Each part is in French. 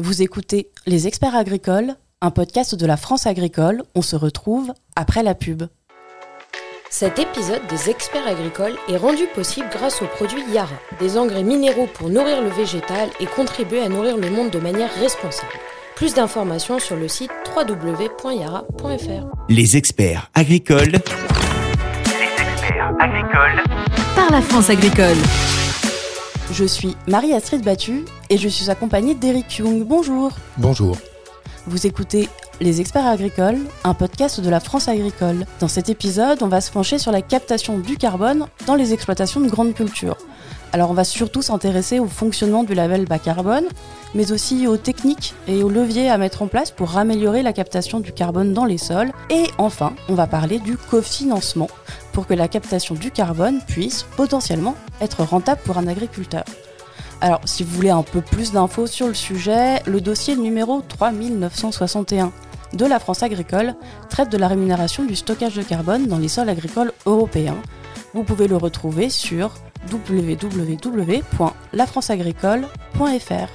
Vous écoutez Les Experts Agricoles, un podcast de la France agricole. On se retrouve après la pub. Cet épisode des experts agricoles est rendu possible grâce aux produits Yara, des engrais minéraux pour nourrir le végétal et contribuer à nourrir le monde de manière responsable. Plus d'informations sur le site www.yara.fr. Les experts agricoles. Les experts agricoles. Par la France agricole. Je suis Marie-Astrid Battu et je suis accompagnée d'Eric Young. Bonjour. Bonjour. Vous écoutez Les Experts Agricoles, un podcast de la France agricole. Dans cet épisode, on va se pencher sur la captation du carbone dans les exploitations de grandes cultures. Alors on va surtout s'intéresser au fonctionnement du label bas carbone, mais aussi aux techniques et aux leviers à mettre en place pour améliorer la captation du carbone dans les sols. Et enfin, on va parler du cofinancement pour que la captation du carbone puisse potentiellement être rentable pour un agriculteur. Alors, si vous voulez un peu plus d'infos sur le sujet, le dossier numéro 3961 de la France agricole traite de la rémunération du stockage de carbone dans les sols agricoles européens. Vous pouvez le retrouver sur www.lafranceagricole.fr.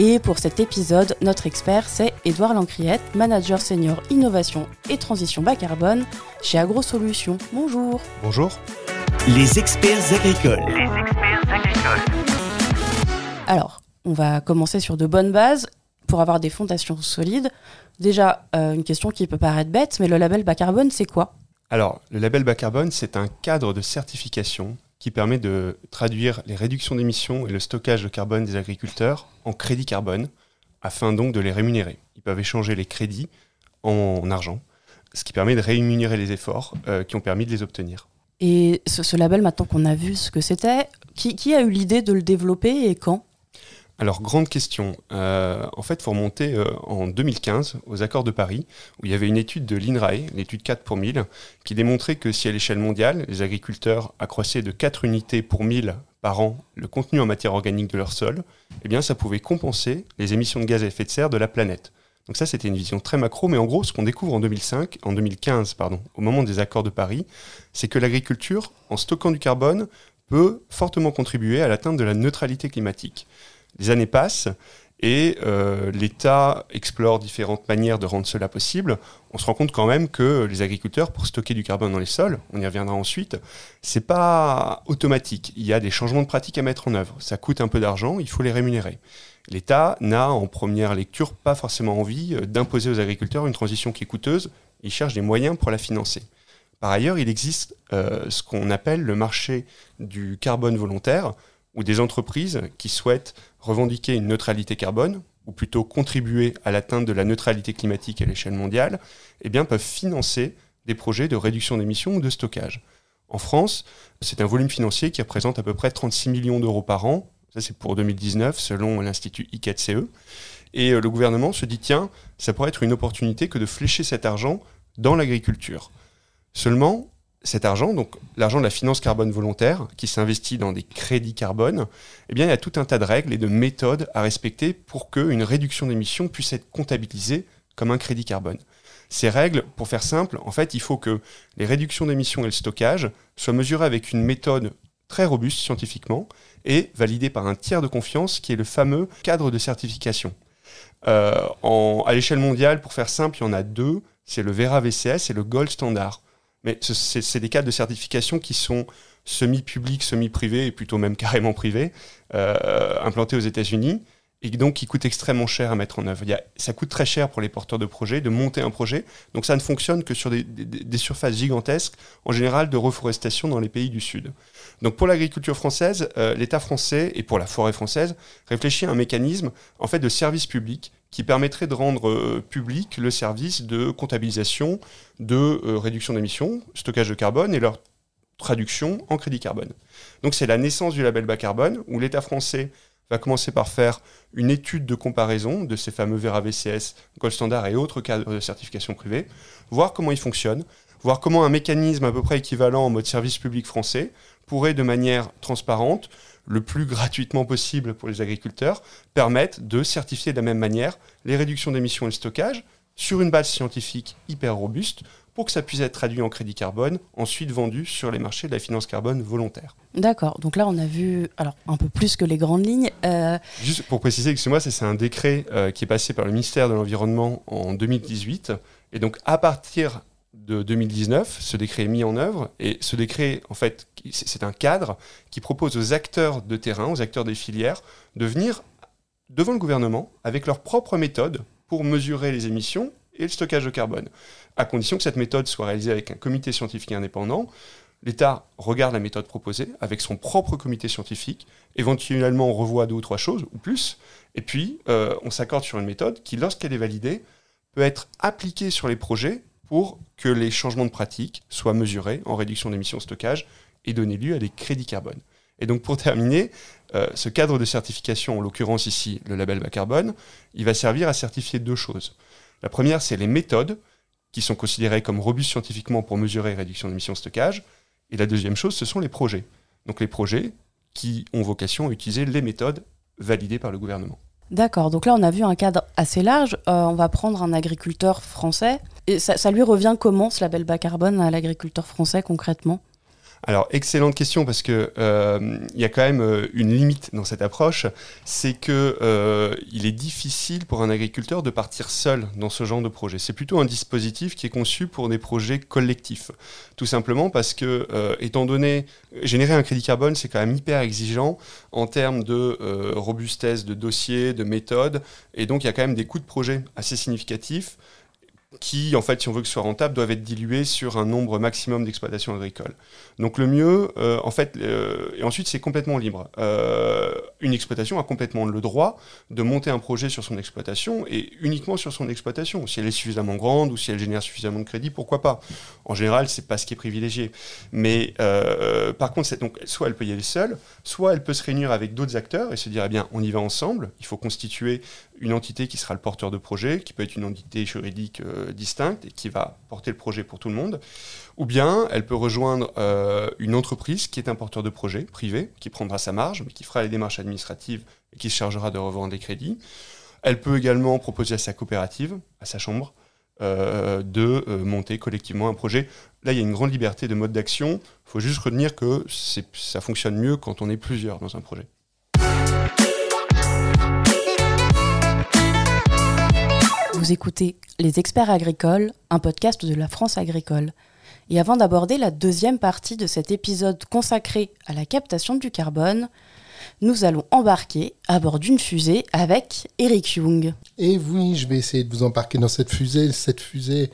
Et pour cet épisode, notre expert, c'est Édouard Lancriette, manager senior innovation et transition bas carbone chez AgroSolutions. Bonjour. Bonjour. Les experts agricoles. Les experts agricoles. Alors, on va commencer sur de bonnes bases pour avoir des fondations solides. Déjà, euh, une question qui peut paraître bête, mais le label bas carbone, c'est quoi? Alors, le label bas carbone, c'est un cadre de certification qui permet de traduire les réductions d'émissions et le stockage de carbone des agriculteurs en crédit carbone, afin donc de les rémunérer. Ils peuvent échanger les crédits en argent, ce qui permet de rémunérer les efforts euh, qui ont permis de les obtenir. Et ce, label, maintenant qu'on a vu ce que c'était, qui a eu l'idée de le développer et quand? Alors, grande question. Euh, en fait, il faut remonter euh, en 2015 aux accords de Paris, où il y avait une étude de l'INRAE, l'étude 4 pour 1000, qui démontrait que si à l'échelle mondiale, les agriculteurs accroissaient de 4 unités pour 1000 par an le contenu en matière organique de leur sol, eh bien, ça pouvait compenser les émissions de gaz à effet de serre de la planète. Donc ça, c'était une vision très macro, mais en gros, ce qu'on découvre en 2005, en 2015, pardon, au moment des accords de Paris, c'est que l'agriculture, en stockant du carbone, peut fortement contribuer à l'atteinte de la neutralité climatique. Les années passent et euh, l'État explore différentes manières de rendre cela possible. On se rend compte quand même que les agriculteurs, pour stocker du carbone dans les sols, on y reviendra ensuite, c'est pas automatique. Il y a des changements de pratiques à mettre en œuvre. Ça coûte un peu d'argent, il faut les rémunérer. L'État n'a, en première lecture, pas forcément envie euh, d'imposer aux agriculteurs une transition qui est coûteuse. Il cherche des moyens pour la financer. Par ailleurs, il existe euh, ce qu'on appelle le marché du carbone volontaire, où des entreprises qui souhaitent revendiquer une neutralité carbone, ou plutôt contribuer à l'atteinte de la neutralité climatique à l'échelle mondiale, eh bien, peuvent financer des projets de réduction d'émissions ou de stockage. En France, c'est un volume financier qui représente à peu près 36 millions d'euros par an. Ça, c'est pour 2019, selon l'Institut I4CE. Et euh, le gouvernement se dit, tiens, ça pourrait être une opportunité que de flécher cet argent dans l'agriculture. Seulement, cet argent, donc l'argent de la finance carbone volontaire, qui s'investit dans des crédits carbone, eh bien, il y a tout un tas de règles et de méthodes à respecter pour qu'une réduction d'émissions puisse être comptabilisée comme un crédit carbone. Ces règles, pour faire simple, en fait, il faut que les réductions d'émissions et le stockage soient mesurés avec une méthode très robuste scientifiquement et validée par un tiers de confiance qui est le fameux cadre de certification. Euh, à l'échelle mondiale, pour faire simple, il y en a deux, c'est le Vera VCS et le Gold Standard. Mais ce- c'est des cadres de certification qui sont semi-publics, semi-privés et plutôt même carrément privés, euh, implantés aux États-Unis et donc qui coûtent extrêmement cher à mettre en œuvre. Ça coûte très cher pour les porteurs de projets de monter un projet, donc ça ne fonctionne que sur des surfaces gigantesques, en général de reforestation dans les pays du Sud. Donc pour l'agriculture française, euh, l'État français et pour la forêt française réfléchit à un mécanisme en fait de service public qui permettrait de rendre euh, public le service de comptabilisation, de euh, réduction d'émissions, stockage de carbone et leur traduction en crédit carbone. Donc c'est la naissance du label bas carbone où l'État français va commencer par faire une étude de comparaison de ces fameux Vera VCS, Gold Standard et autres cadres de certification privée, voir comment ils fonctionnent, voir comment un mécanisme à peu près équivalent en mode service public français pourrait de manière transparente, le plus gratuitement possible pour les agriculteurs, permettre de certifier de la même manière les réductions d'émissions et le stockage sur une base scientifique hyper robuste pour que ça puisse être traduit en crédit carbone, ensuite vendu sur les marchés de la finance carbone volontaire. D'accord, donc là on a vu alors un peu plus que les grandes lignes. Euh, Juste pour préciser, excusez-moi, c'est un décret euh, qui est passé par le ministère de l'Environnement en 2018. Et donc à partir de 2019, ce décret est mis en œuvre. Et ce décret, en fait, c'est un cadre qui propose aux acteurs de terrain, aux acteurs des filières, de venir devant le gouvernement avec leur propre méthode pour mesurer les émissions et le stockage de carbone, à condition que cette méthode soit réalisée avec un comité scientifique indépendant. L'État regarde la méthode proposée avec son propre comité scientifique, éventuellement on revoit deux ou trois choses ou plus, et puis euh, on s'accorde sur une méthode qui, lorsqu'elle est validée, peut être appliquée sur les projets pour que les changements de pratique soient mesurés en réduction d'émissions de stockage et donner lieu à des crédits carbone. Et donc pour terminer, euh, ce cadre de certification, en l'occurrence ici le label bas carbone, il va servir à certifier deux choses. La première, c'est les méthodes qui sont considérées comme robustes scientifiquement pour mesurer réduction d'émissions de stockage. Et la deuxième chose, ce sont les projets. Donc les projets qui ont vocation à utiliser les méthodes validées par le gouvernement. D'accord, donc là on a vu un cadre assez large. Euh, on va prendre un agriculteur français. Et ça, ça lui revient comment ce label bas carbone à l'agriculteur français concrètement? Alors, excellente question parce que euh, il y a quand même euh, une limite dans cette approche, c'est que euh, il est difficile pour un agriculteur de partir seul dans ce genre de projet. C'est plutôt un dispositif qui est conçu pour des projets collectifs, tout simplement parce que, étant donné, générer un crédit carbone, c'est quand même hyper exigeant en termes de robustesse de dossier, de méthode, et donc il y a quand même des coûts de projet assez significatifs qui, en fait, si on veut que ce soit rentable, doivent être dilués sur un nombre maximum d'exploitations agricoles. Donc le mieux, euh, en fait, euh, et ensuite c'est complètement libre. Euh, une exploitation a complètement le droit de monter un projet sur son exploitation et uniquement sur son exploitation. Si elle est suffisamment grande ou si elle génère suffisamment de crédit, pourquoi pas? En général, c'est pas ce qui est privilégié. Mais par contre, donc soit elle peut y aller seule, soit elle peut se réunir avec d'autres acteurs et se dire eh bien, on y va ensemble. Il faut constituer une entité qui sera le porteur de projet, qui peut être une entité juridique euh, distincte et qui va porter le projet pour tout le monde. Ou bien elle peut rejoindre euh, une entreprise qui est un porteur de projet privé, qui prendra sa marge, mais qui fera les démarches administratives et qui se chargera de revendre les crédits. Elle peut également proposer à sa coopérative, à sa chambre, euh, de monter collectivement un projet. Là, il y a une grande liberté de mode d'action. Il faut juste retenir que ça fonctionne mieux quand on est plusieurs dans un projet. Vous écoutez Les Experts Agricoles, un podcast de la France agricole. Et avant d'aborder la deuxième partie de cet épisode consacré à la captation du carbone, nous allons embarquer à bord d'une fusée avec Eric Young. Et oui, je vais essayer de vous embarquer dans cette fusée. Cette fusée,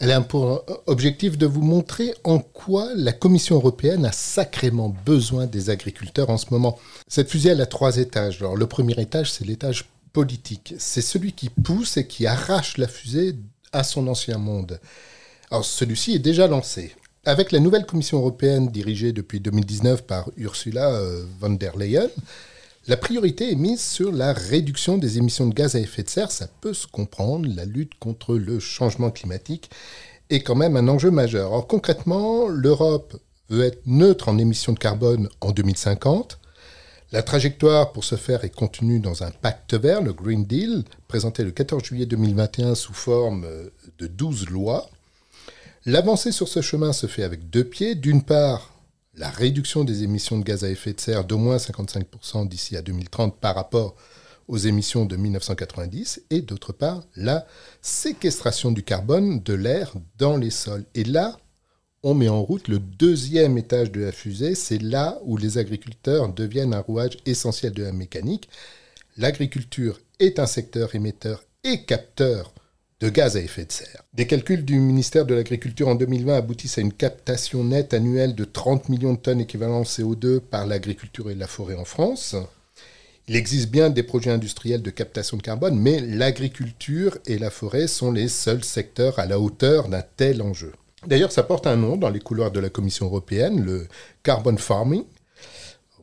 elle a pour objectif de vous montrer en quoi la Commission européenne a sacrément besoin des agriculteurs en ce moment. Cette fusée, elle a trois étages. Alors, le premier étage, c'est l'étage politique. C'est celui qui pousse et qui arrache la fusée à son ancien monde. Alors, celui-ci est déjà lancé. Avec la nouvelle Commission européenne dirigée depuis 2019 par Ursula euh, von der Leyen, la priorité est mise sur la réduction des émissions de gaz à effet de serre. Ça peut se comprendre. La lutte contre le changement climatique est quand même un enjeu majeur. Alors concrètement, l'Europe veut être neutre en émissions de carbone en 2050. La trajectoire pour ce faire est contenue dans un pacte vert, le Green Deal, présenté le 14 juillet 2021 sous forme euh, de 12 lois. L'avancée sur ce chemin se fait avec deux pieds. D'une part, la réduction des émissions de gaz à effet de serre d'au moins 55% d'ici à 2030 par rapport aux émissions de 1990 et d'autre part la séquestration du carbone de l'air dans les sols. Et là, on met en route le deuxième étage de la fusée, c'est là où les agriculteurs deviennent un rouage essentiel de la mécanique. L'agriculture est un secteur émetteur et capteur de gaz à effet de serre. Des calculs du ministère de l'Agriculture en 2020 aboutissent à une captation nette annuelle de 30 millions de tonnes équivalent CO2 par l'agriculture et la forêt en France. Il existe bien des projets industriels de captation de carbone, mais l'agriculture et la forêt sont les seuls secteurs à la hauteur d'un tel enjeu. D'ailleurs, ça porte un nom dans les couloirs de la Commission européenne, le carbon farming.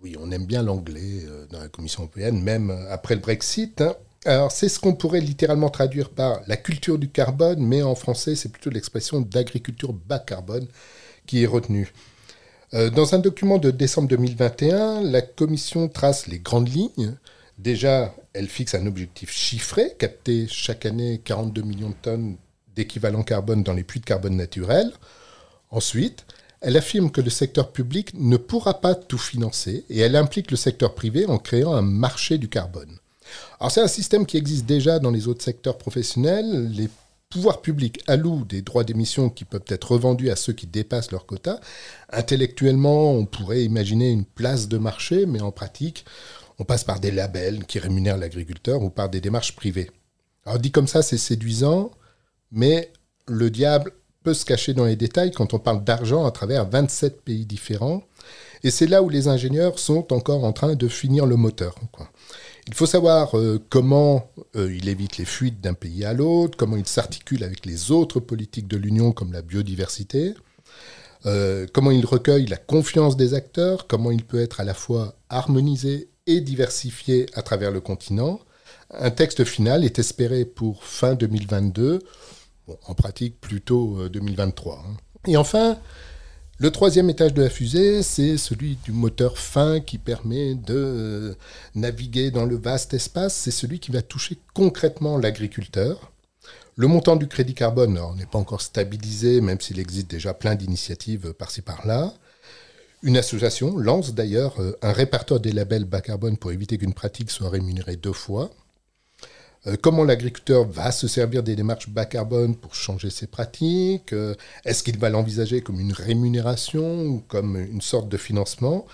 Oui, on aime bien l'anglais euh, dans la Commission européenne, même après le Brexit. hein. Alors, c'est ce qu'on pourrait littéralement traduire par la culture du carbone, mais en français, c'est plutôt l'expression d'agriculture bas carbone qui est retenue. Euh, Dans un document de décembre 2021, la Commission trace les grandes lignes. Déjà, elle fixe un objectif chiffré, capter chaque année 42 millions de tonnes d'équivalent carbone dans les puits de carbone naturels. Ensuite, elle affirme que le secteur public ne pourra pas tout financer et elle implique le secteur privé en créant un marché du carbone. Alors c'est un système qui existe déjà dans les autres secteurs professionnels. Les pouvoirs publics allouent des droits d'émission qui peuvent être revendus à ceux qui dépassent leur quota. Intellectuellement, on pourrait imaginer une place de marché, mais en pratique, on passe par des labels qui rémunèrent l'agriculteur ou par des démarches privées. Alors dit comme ça, c'est séduisant, mais le diable peut se cacher dans les détails quand on parle d'argent à travers 27 pays différents. Et c'est là où les ingénieurs sont encore en train de finir le moteur. Il faut savoir euh, comment euh, il évite les fuites d'un pays à l'autre, comment il s'articule avec les autres politiques de l'Union comme la biodiversité, euh, comment il recueille la confiance des acteurs, comment il peut être à la fois harmonisé et diversifié à travers le continent. Un texte final est espéré pour fin 2022, en pratique plutôt 2023. Hein. Et enfin, le troisième étage de la fusée, c'est celui du moteur fin qui permet de euh, naviguer dans le vaste espace. C'est celui qui va toucher concrètement l'agriculteur. Le montant du crédit carbone n'est pas encore stabilisé, même s'il existe déjà plein d'initiatives par-ci par-là. Une association lance d'ailleurs euh, un répertoire des labels bas carbone pour éviter qu'une pratique soit rémunérée deux fois. Euh, comment l'agriculteur va se servir des démarches bas carbone pour changer ses pratiques euh, Est-ce qu'il va l'envisager comme une rémunération ou comme une sorte de financement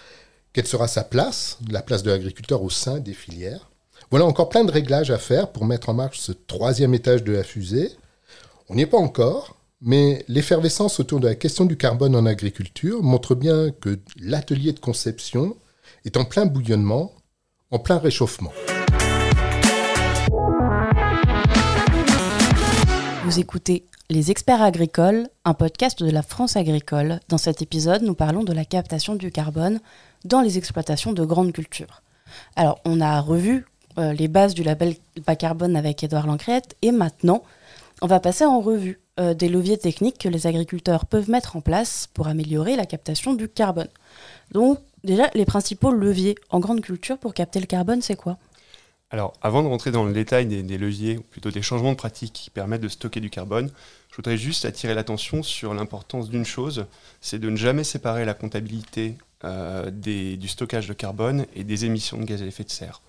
Quelle sera sa place, la place de l'agriculteur au sein des filières? Voilà encore plein de réglages à faire pour mettre en marche ce troisième étage de la fusée. On n'y est pas encore, mais l'effervescence autour de la question du carbone en agriculture montre bien que l'atelier de conception est en plein bouillonnement, en plein réchauffement. Vous écoutez Les Experts Agricoles, un podcast de la France agricole. Dans cet épisode, nous parlons de la captation du carbone dans les exploitations de grandes cultures. Alors, on a revu euh, les bases du label bas carbone avec Édouard Lancrette et maintenant, on va passer en revue euh, des leviers techniques que les agriculteurs peuvent mettre en place pour améliorer la captation du carbone. Donc, déjà, les principaux leviers en grande culture pour capter le carbone, c'est quoi? Alors, avant de rentrer dans le détail des, leviers, ou plutôt des changements de pratiques qui permettent de stocker du carbone, je voudrais juste attirer l'attention sur l'importance d'une chose, c'est de ne jamais séparer la comptabilité euh, du stockage de carbone et des émissions de gaz à effet de serre.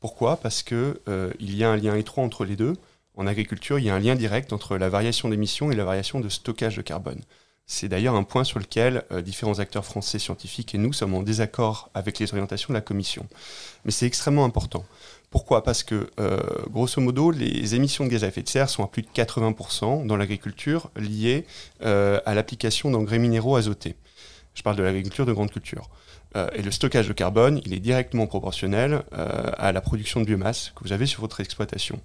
Pourquoi? Parce qu'il euh, y a un lien étroit entre les deux. En agriculture, il y a un lien direct entre la variation d'émissions et la variation de stockage de carbone. C'est d'ailleurs un point sur lequel euh, différents acteurs français scientifiques et nous sommes en désaccord avec les orientations de la Commission. Mais c'est extrêmement important. Pourquoi? Parce que, euh, grosso modo, les émissions de gaz à effet de serre sont à plus de 80% dans l'agriculture liées euh, à l'application d'engrais minéraux azotés. Je parle de l'agriculture de grande culture. Et le stockage de carbone, il est directement proportionnel à la production de biomasse que vous avez sur votre exploitation.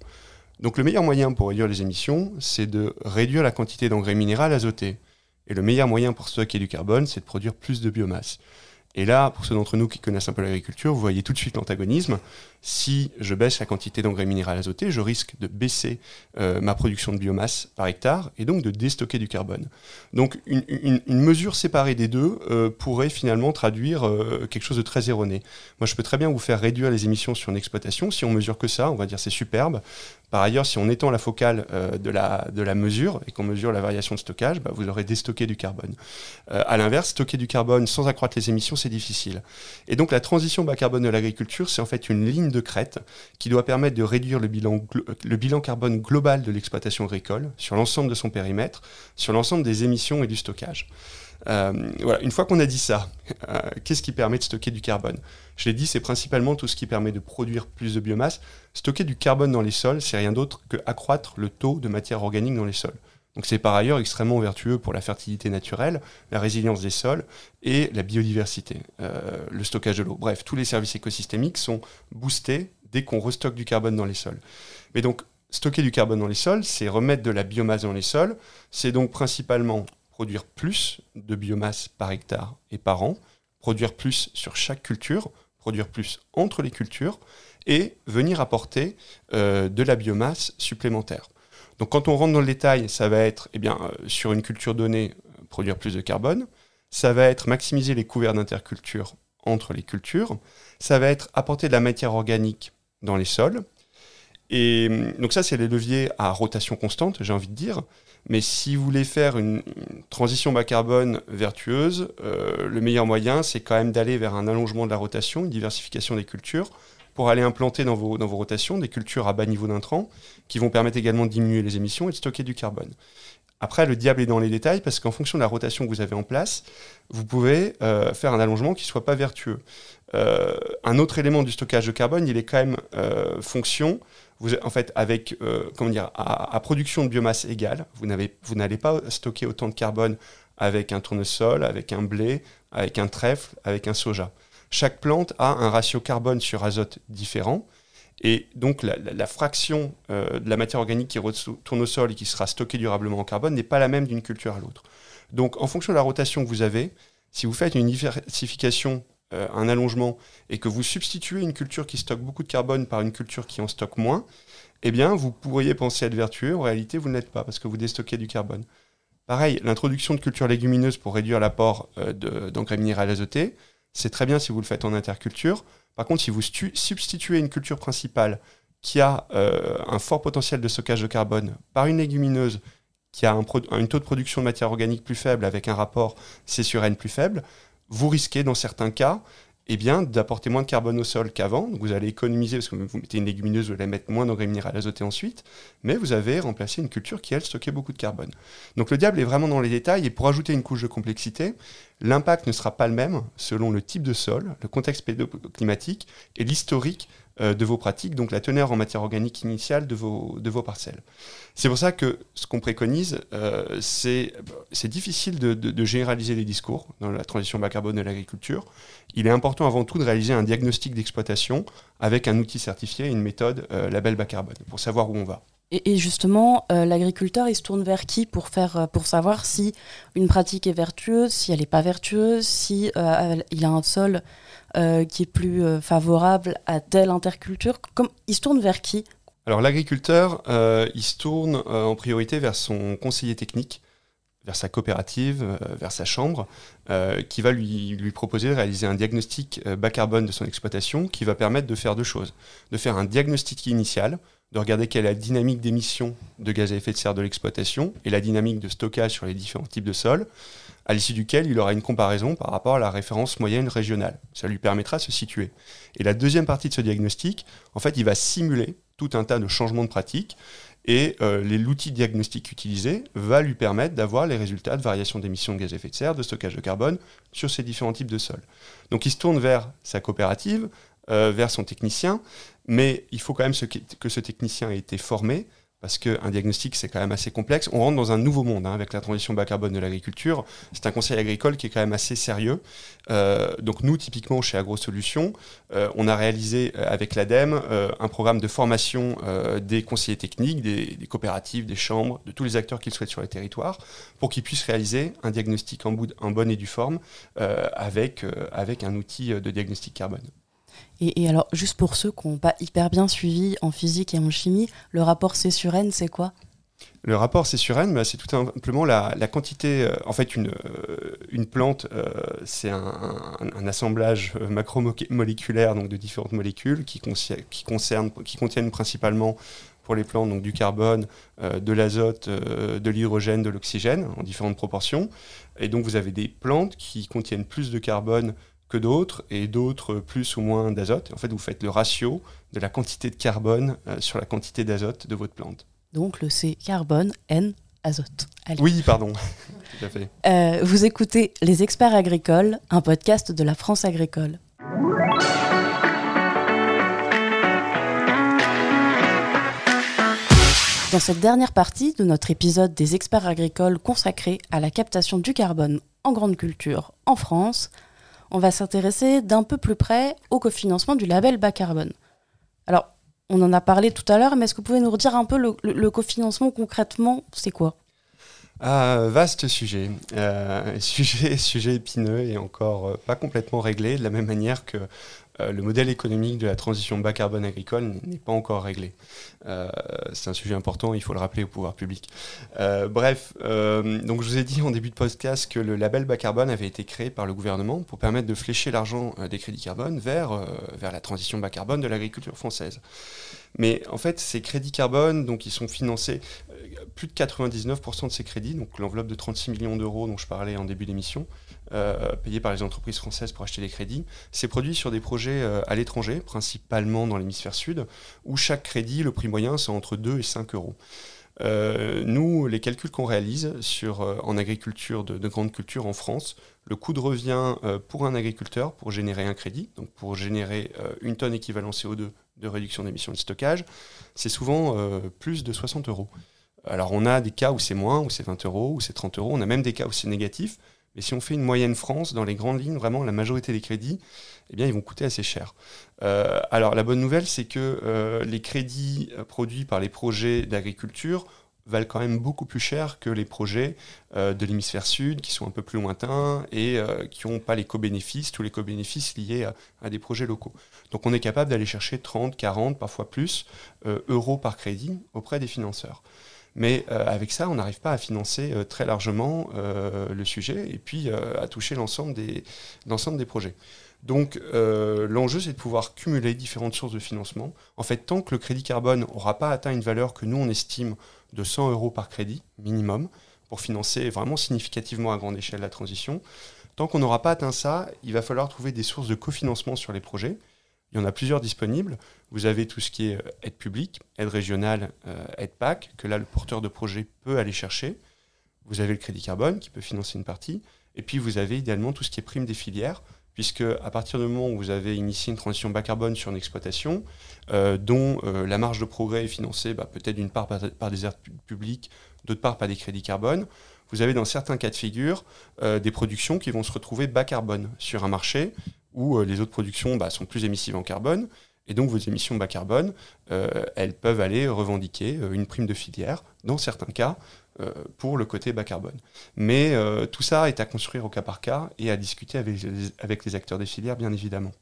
Donc le meilleur moyen pour réduire les émissions, c'est de réduire la quantité d'engrais minéral azoté. Et le meilleur moyen pour stocker du carbone, c'est de produire plus de biomasse. Et là, pour ceux d'entre nous qui connaissent un peu l'agriculture, vous voyez tout de suite l'antagonisme. Si je baisse la quantité d'engrais minéral azoté, je risque de baisser euh, ma production de biomasse par hectare et donc de déstocker du carbone. Donc une, mesure séparée des deux euh, pourrait finalement traduire euh, quelque chose de très erroné. Moi, je peux très bien vous faire réduire les émissions sur une exploitation. Si on mesure que ça, on va dire c'est superbe. Par ailleurs, si on étend la focale de, la, de la mesure et qu'on mesure la variation de stockage, bah, vous aurez déstocké du carbone. À l'inverse, stocker du carbone sans accroître les émissions, c'est difficile. Et donc la transition bas carbone de l'agriculture, c'est en fait une ligne de crête qui doit permettre de réduire le bilan, carbone global de l'exploitation agricole sur l'ensemble de son périmètre, sur l'ensemble des émissions et du stockage. Euh, une fois qu'on a dit ça, euh, qu'est-ce qui permet de stocker du carbone? Je l'ai dit, c'est principalement tout ce qui permet de produire plus de biomasse. Stocker du carbone dans les sols, c'est rien d'autre que accroître le taux de matière organique dans les sols. C'est par ailleurs extrêmement vertueux pour la fertilité naturelle, la résilience des sols et la biodiversité, euh, le stockage de l'eau. Bref, tous les services écosystémiques sont boostés dès qu'on restocke du carbone dans les sols. Mais donc stocker du carbone dans les sols, c'est remettre de la biomasse dans les sols, c'est donc principalement produire plus de biomasse par hectare et par an, produire plus sur chaque culture, produire plus entre les cultures et venir apporter euh, de la biomasse supplémentaire. Donc quand on rentre dans le détail, ça va être eh euh, sur une culture donnée, euh, produire plus de carbone, ça va être maximiser les couverts d'interculture entre les cultures, ça va être apporter de la matière organique dans les sols, Et hum, donc ça, c'est les leviers à rotation constante, j'ai envie de dire. Mais si vous voulez faire une, une transition bas carbone vertueuse, euh, le meilleur moyen, c'est quand même d'aller vers un allongement de la rotation, une diversification des cultures, pour aller implanter dans vos, dans vos rotations des cultures à bas niveau d'intrants, qui vont permettre également de diminuer les émissions et de stocker du carbone. Après, le diable est dans les détails, parce qu'en fonction de la rotation que vous avez en place, vous pouvez euh, faire un allongement qui ne soit pas vertueux. Euh, un autre élément du stockage de carbone, il est quand même euh, fonction vous, en fait, avec, comment dire, à, à production de biomasse égale, vous n'allez pas stocker autant de carbone avec un tournesol, avec un blé, avec un trèfle, avec un soja. Chaque plante a un ratio carbone sur azote différent. Et donc, la, fraction euh, de la matière organique qui retourne au sol et qui sera stockée durablement en carbone n'est pas la même d'une culture à l'autre. Donc, en fonction de la rotation que vous avez, si vous faites une diversification, euh, un allongement, et que vous substituez une culture qui stocke beaucoup de carbone par une culture qui en stocke moins, eh bien, vous pourriez penser être vertueux. En réalité, vous ne l'êtes pas parce que vous déstockez du carbone. Pareil, l'introduction de cultures légumineuses pour réduire l'apport euh, de- d'engrais minéral azoté, c'est très bien si vous le faites en interculture. Par contre, si vous substituez une culture principale qui a euh, un fort potentiel de stockage de carbone par une légumineuse qui a un, un taux de production de matière organique plus faible avec un rapport C sur N plus faible, vous risquez dans certains cas eh bien, d'apporter moins de carbone au sol qu'avant. Vous allez économiser parce que vous mettez une légumineuse, vous allez mettre moins d'engrais minéral azoté ensuite, mais vous avez remplacé une culture qui, elle, stockait beaucoup de carbone. Donc le diable est vraiment dans les détails et pour ajouter une couche de complexité, l'impact ne sera pas le même selon le type de sol, le contexte pédoclimatique et l'historique de vos pratiques, donc la teneur en matière organique initiale de vos, de vos parcelles. C'est pour ça que ce qu'on préconise, euh, c'est difficile de, de- généraliser les discours dans la transition bas carbone de l'agriculture. Il est important avant tout de réaliser un diagnostic d'exploitation avec un outil certifié et une méthode euh, label bas carbone pour savoir où on va. Et, justement, euh, l'agriculteur, il se tourne vers qui pour, faire, euh, pour savoir si une pratique est vertueuse, si elle n'est pas vertueuse, si euh, il a un sol euh, qui est plus euh, favorable à telle interculture Comme, Il se tourne vers qui? Alors l'agriculteur, euh, il se tourne en priorité vers son conseiller technique, vers sa coopérative, vers sa chambre, qui va lui, lui proposer de réaliser un diagnostic bas carbone de son exploitation qui va permettre de faire deux choses. De faire un diagnostic initial, de regarder quelle est la dynamique d'émission de gaz à effet de serre de l'exploitation et la dynamique de stockage sur les différents types de sols, à l'issue duquel il aura une comparaison par rapport à la référence moyenne régionale. Ça lui permettra de se situer. Et la deuxième partie de ce diagnostic, en fait, il va simuler tout un tas de changements de pratiques et euh, l'outil diagnostique utilisé va lui permettre d'avoir les résultats de variation d'émissions de gaz à effet de serre, de stockage de carbone sur ces différents types de sols. Donc il se tourne vers sa coopérative, euh, vers son technicien, mais il faut quand même que ce technicien ait été formé, parce qu'un diagnostic, c'est quand même assez complexe. On rentre dans un nouveau monde hein, avec la transition bas carbone de l'agriculture. C'est un conseil agricole qui est quand même assez sérieux. Euh, donc nous, typiquement, chez AgroSolutions, euh, on a réalisé euh, avec l'ADEME euh, un programme de formation des conseillers techniques, des, coopératives, des chambres, de tous les acteurs qui le souhaitent sur les territoires, pour qu'ils puissent réaliser un diagnostic en, bout, bonne et due forme avec, avec un outil de diagnostic carbone. Et, alors, juste pour ceux qui n'ont pas hyper bien suivi en physique et en chimie, le rapport C sur N, c'est quoi? Le rapport C sur N, bah, c'est tout simplement la, quantité. euh, en fait, une, euh, une plante, euh, c'est un, assemblage macromoléculaire donc de différentes molécules qui, qui, concernent, qui contiennent principalement pour les plantes donc du carbone, de l'azote, de l'hydrogène, de l'oxygène en différentes proportions. Et donc vous avez des plantes qui contiennent plus de carbone que d'autres et d'autres plus ou moins d'azote. En fait, vous faites le ratio de la quantité de carbone euh, sur la quantité d'azote de votre plante. Donc le C, carbone, N, azote. Allez. Oui, pardon. Tout à fait. Euh, vous écoutez Les Experts Agricoles, un podcast de la France Agricole. Dans cette dernière partie de notre épisode des experts agricoles consacré à la captation du carbone en grande culture en France, on va s'intéresser d'un peu plus près au cofinancement du label bas carbone. Alors, on en a parlé tout à l'heure, mais est-ce que vous pouvez nous redire un peu le, cofinancement concrètement, c'est quoi? Ah, vaste sujet. Euh, sujet. Sujet épineux et encore euh, pas complètement réglé, de la même manière que euh, le modèle économique de la transition bas carbone agricole n'est pas encore réglé. Euh, c'est un sujet important, il faut le rappeler au pouvoir public. Euh, bref, donc je vous ai dit en début de podcast que le label bas carbone avait été créé par le gouvernement pour permettre de flécher l'argent des crédits carbone vers, vers la transition bas carbone de l'agriculture française. Mais en fait, ces crédits carbone, donc ils sont financés, plus de 99% de ces crédits, donc l'enveloppe de 36 millions d'euros dont je parlais en début d'émission, euh, payés par les entreprises françaises pour acheter des crédits. C'est produit sur des projets euh, à l'étranger, principalement dans l'hémisphère sud, où chaque crédit, le prix moyen, c'est entre 2 et 5 euros. Euh, nous, les calculs qu'on réalise sur, en agriculture de, de, grande culture en France, le coût de revient pour un agriculteur pour générer un crédit, donc pour générer une tonne équivalent CO2 de réduction d'émissions de stockage, c'est souvent plus de 60 euros. Alors on a des cas où c'est moins, où c'est 20 euros, où c'est 30 euros, on a même des cas où c'est négatif, mais si on fait une moyenne France, dans les grandes lignes, vraiment la majorité des crédits, eh bien, ils vont coûter assez cher. Euh, alors la bonne nouvelle, c'est que euh, les crédits euh, produits par les projets d'agriculture valent quand même beaucoup plus cher que les projets de l'hémisphère sud, qui sont un peu plus lointains et qui n'ont pas les co-bénéfices, tous les co-bénéfices liés à, des projets locaux. Donc on est capable d'aller chercher 30, 40, parfois plus euros par crédit auprès des financeurs. Mais avec ça, on n'arrive pas à financer très largement le sujet et puis à toucher l'ensemble des projets. Donc l'enjeu, c'est de pouvoir cumuler différentes sources de financement. En fait, tant que le crédit carbone n'aura pas atteint une valeur que nous, on estime de 100 euros par crédit minimum, pour financer vraiment significativement à grande échelle la transition, tant qu'on n'aura pas atteint ça, il va falloir trouver des sources de cofinancement sur les projets. Il y en a plusieurs disponibles. Vous avez tout ce qui est euh, aide publique, aide régionale, euh, aide PAC, que là, le porteur de projet peut aller chercher. Vous avez le crédit carbone qui peut financer une partie. Et puis, vous avez idéalement tout ce qui est prime des filières, puisque à partir du moment où vous avez initié une transition bas carbone sur une exploitation, euh, dont la marge de progrès est financée bah, peut-être d'une part par, des aides publiques, d'autre part par des crédits carbone, vous avez dans certains cas de figure des productions qui vont se retrouver bas carbone sur un marché où euh, les autres productions bah, sont plus émissives en carbone. Et donc vos émissions bas carbone, euh, elles peuvent aller revendiquer euh, une prime de filière, dans certains cas, pour le côté bas carbone. Mais tout ça est à construire au cas par cas et à discuter avec les, avec les acteurs des filières, bien évidemment.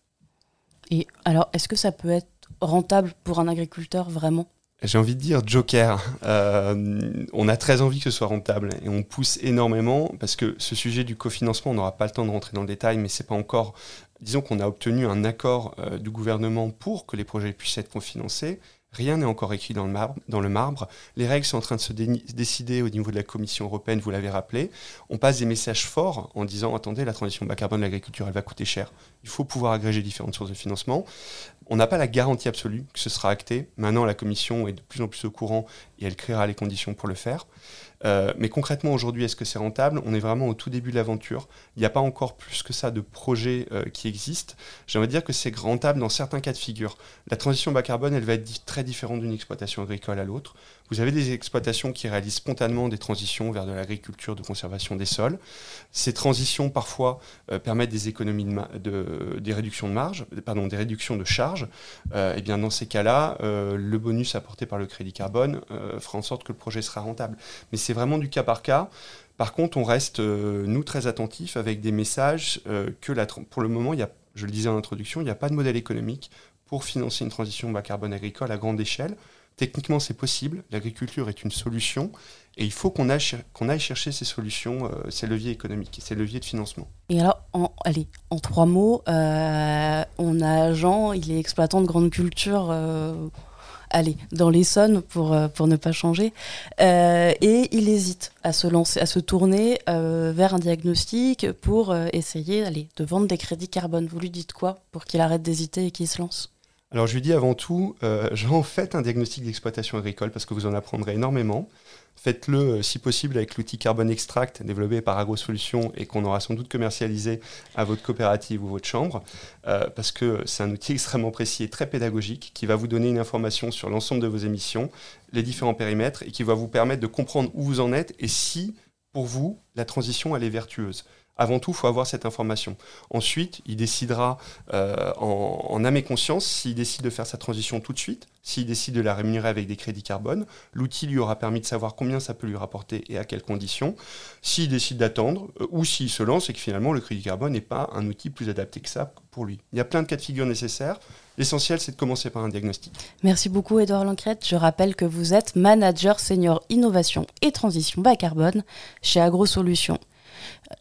Et alors, est-ce que ça peut être rentable pour un agriculteur vraiment? J'ai envie de dire Joker. Euh, on a très envie que ce soit rentable et on pousse énormément parce que ce sujet du cofinancement, on n'aura pas le temps de rentrer dans le détail, mais c'est pas encore. Disons qu'on a obtenu un accord euh, du gouvernement pour que les projets puissent être cofinancés. Rien n'est encore écrit dans le, marbre. Les règles sont en train de se décider au niveau de la Commission européenne, vous l'avez rappelé. On passe des messages forts en disant attendez, la transition bas carbone de l'agriculture, elle va coûter cher. Il faut pouvoir agréger différentes sources de financement. On n'a pas la garantie absolue que ce sera acté. Maintenant, la Commission est de plus en plus au courant et elle créera les conditions pour le faire. Euh, mais concrètement, aujourd'hui, est-ce que c'est rentable? On est vraiment au tout début de l'aventure. Il n'y a pas encore plus que ça de projets euh, qui existent. J'aimerais dire que c'est rentable dans certains cas de figure. La transition bas carbone, elle va être très différente d'une exploitation agricole à l'autre. Vous avez des exploitations qui réalisent spontanément des transitions vers de l'agriculture de conservation des sols. Ces transitions, parfois, euh, permettent des économies de, des réductions de marge, pardon, des réductions de charges. et bien, dans ces cas-là, le bonus apporté par le crédit carbone fera en sorte que le projet sera rentable. Mais c'est vraiment du cas par cas. Par contre, on reste, euh, nous, très attentifs avec des messages euh, que pour le moment, il y a, je le disais en introduction, il n'y a pas de modèle économique pour financer une transition bas carbone agricole à grande échelle. Techniquement, c'est possible. L'agriculture est une solution et il faut qu'on aille, chercher ces solutions, euh, ces leviers économiques, ces leviers de financement. Et alors, en, allez, en trois mots, on a Jean, il est exploitant de grande culture allez, dans l'Essonne pour, euh, pour ne pas changer. Euh, et il hésite à se lancer, à se tourner euh, vers un diagnostic pour essayer de vendre des crédits carbone. Vous lui dites quoi pour qu'il arrête d'hésiter et qu'il se lance? Alors je lui dis avant tout, euh, j'en faites un diagnostic d'exploitation agricole parce que vous en apprendrez énormément. Faites-le euh, si possible avec l'outil Carbon Extract développé par AgroSolutions et qu'on aura sans doute commercialisé à votre coopérative ou votre chambre euh, parce que c'est un outil extrêmement précis et très pédagogique qui va vous donner une information sur l'ensemble de vos émissions, les différents périmètres et qui va vous permettre de comprendre où vous en êtes et si pour vous la transition elle est vertueuse. Avant tout, il faut avoir cette information. Ensuite, il décidera euh, en, âme et conscience s'il décide de faire sa transition tout de suite, s'il décide de la rémunérer avec des crédits carbone. L'outil lui aura permis de savoir combien ça peut lui rapporter et à quelles conditions. S'il décide d'attendre euh, ou s'il se lance et que finalement le crédit carbone n'est pas un outil plus adapté que ça pour lui. Il y a plein de cas de figure nécessaires. L'essentiel, c'est de commencer par un diagnostic. Merci beaucoup, Edouard Lancrette. Je rappelle que vous êtes manager senior innovation et transition bas carbone chez AgroSolutions.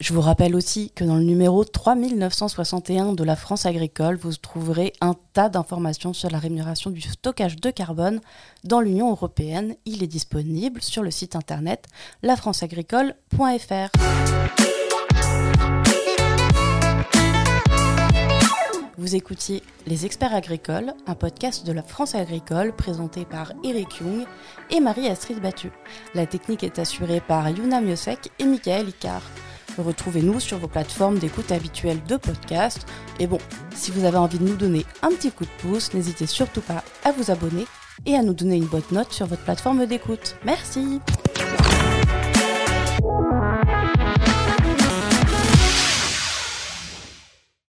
Je vous rappelle aussi que dans le numéro 3961 de la France agricole, vous trouverez un tas d'informations sur la rémunération du stockage de carbone dans l'Union européenne. Il est disponible sur le site internet lafranceagricole.fr. Vous écoutiez Les Experts Agricoles, un podcast de la France agricole présenté par Eric Young et Marie-Astrid Battu. La technique est assurée par Yuna Miosek et Michael Icard. Retrouvez-nous sur vos plateformes d'écoute habituelles de podcast. Et bon, si vous avez envie de nous donner un petit coup de pouce, n'hésitez surtout pas à vous abonner et à nous donner une bonne note sur votre plateforme d'écoute. Merci.